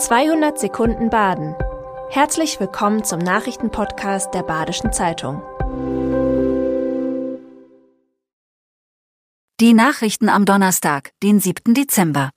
200 Sekunden Baden. Herzlich willkommen zum Nachrichtenpodcast der Badischen Zeitung. Die Nachrichten am Donnerstag, den 7. Dezember.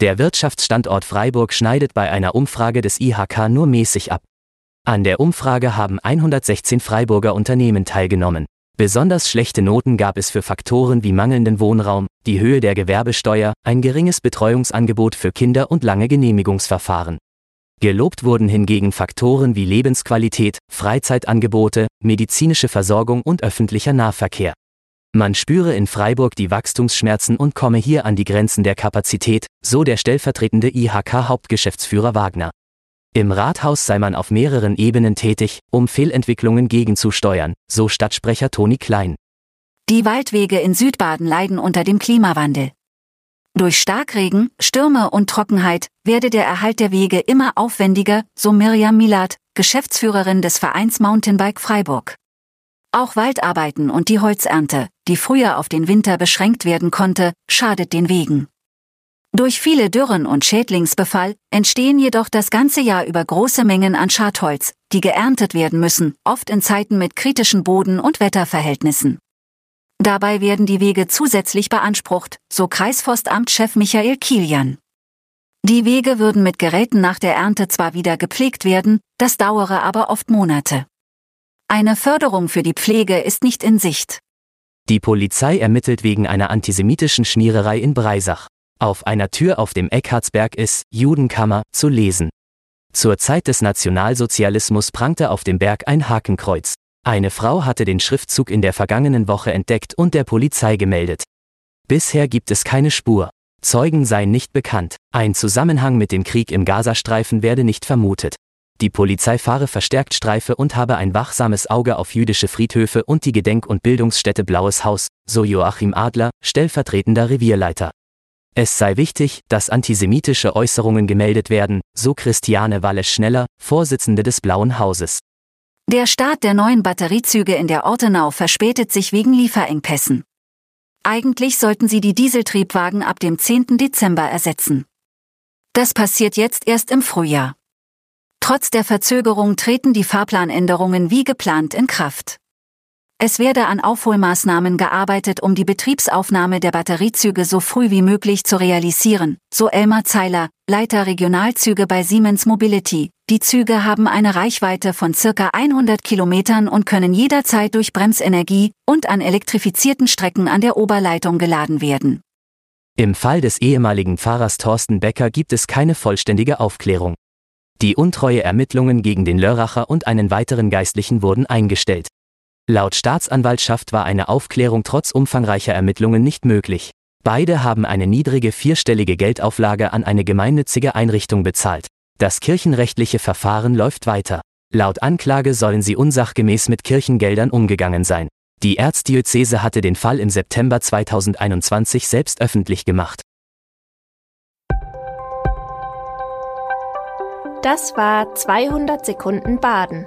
Der Wirtschaftsstandort Freiburg schneidet bei einer Umfrage des IHK nur mäßig ab. An der Umfrage haben 116 Freiburger Unternehmen teilgenommen. Besonders schlechte Noten gab es für Faktoren wie mangelnden Wohnraum, die Höhe der Gewerbesteuer, ein geringes Betreuungsangebot für Kinder und lange Genehmigungsverfahren. Gelobt wurden hingegen Faktoren wie Lebensqualität, Freizeitangebote, medizinische Versorgung und öffentlicher Nahverkehr. Man spüre in Freiburg die Wachstumsschmerzen und komme hier an die Grenzen der Kapazität, so der stellvertretende IHK-Hauptgeschäftsführer Wagner. Im Rathaus sei man auf mehreren Ebenen tätig, um Fehlentwicklungen gegenzusteuern, so Stadtsprecher Toni Klein. Die Waldwege in Südbaden leiden unter dem Klimawandel. Durch Starkregen, Stürme und Trockenheit werde der Erhalt der Wege immer aufwendiger, so Mirjam Milat, Geschäftsführerin des Vereins Mountainbike Freiburg. Auch Waldarbeiten und die Holzernte, die früher auf den Winter beschränkt werden konnte, schadet den Wegen. Durch viele Dürren und Schädlingsbefall entstehen jedoch das ganze Jahr über große Mengen an Schadholz, die geerntet werden müssen, oft in Zeiten mit kritischen Boden- und Wetterverhältnissen. Dabei werden die Wege zusätzlich beansprucht, so Kreisforstamtschef Michael Kilian. Die Wege würden mit Geräten nach der Ernte zwar wieder gepflegt werden, das dauere aber oft Monate. Eine Förderung für die Pflege ist nicht in Sicht. Die Polizei ermittelt wegen einer antisemitischen Schmiererei in Breisach. Auf einer Tür auf dem Eckhartsberg ist Judenkammer zu lesen. Zur Zeit des Nationalsozialismus prangte auf dem Berg ein Hakenkreuz. Eine Frau hatte den Schriftzug in der vergangenen Woche entdeckt und der Polizei gemeldet. Bisher gibt es keine Spur. Zeugen seien nicht bekannt. Ein Zusammenhang mit dem Krieg im Gazastreifen werde nicht vermutet. Die Polizei fahre verstärkt Streife und habe ein wachsames Auge auf jüdische Friedhöfe und die Gedenk- und Bildungsstätte Blaues Haus, so Joachim Adler, stellvertretender Revierleiter. Es sei wichtig, dass antisemitische Äußerungen gemeldet werden, so Christiane Walle-Schneller, Vorsitzende des Blauen Hauses. Der Start der neuen Batteriezüge in der Ortenau verspätet sich wegen Lieferengpässen. Eigentlich sollten sie die Dieseltriebwagen ab dem 10. Dezember ersetzen. Das passiert jetzt erst im Frühjahr. Trotz der Verzögerung treten die Fahrplanänderungen wie geplant in Kraft. Es werde an Aufholmaßnahmen gearbeitet, um die Betriebsaufnahme der Batteriezüge so früh wie möglich zu realisieren, so Elmar Zeiler, Leiter Regionalzüge bei Siemens Mobility. Die Züge haben eine Reichweite von circa 100 Kilometern und können jederzeit durch Bremsenergie und an elektrifizierten Strecken an der Oberleitung geladen werden. Im Fall des ehemaligen Fahrers Thorsten Becker gibt es keine vollständige Aufklärung. Die untreue Ermittlungen gegen den Lörracher und einen weiteren Geistlichen wurden eingestellt. Laut Staatsanwaltschaft war eine Aufklärung trotz umfangreicher Ermittlungen nicht möglich. Beide haben eine niedrige vierstellige Geldauflage an eine gemeinnützige Einrichtung bezahlt. Das kirchenrechtliche Verfahren läuft weiter. Laut Anklage sollen sie unsachgemäß mit Kirchengeldern umgegangen sein. Die Erzdiözese hatte den Fall im September 2021 selbst öffentlich gemacht. Das war 200 Sekunden Baden.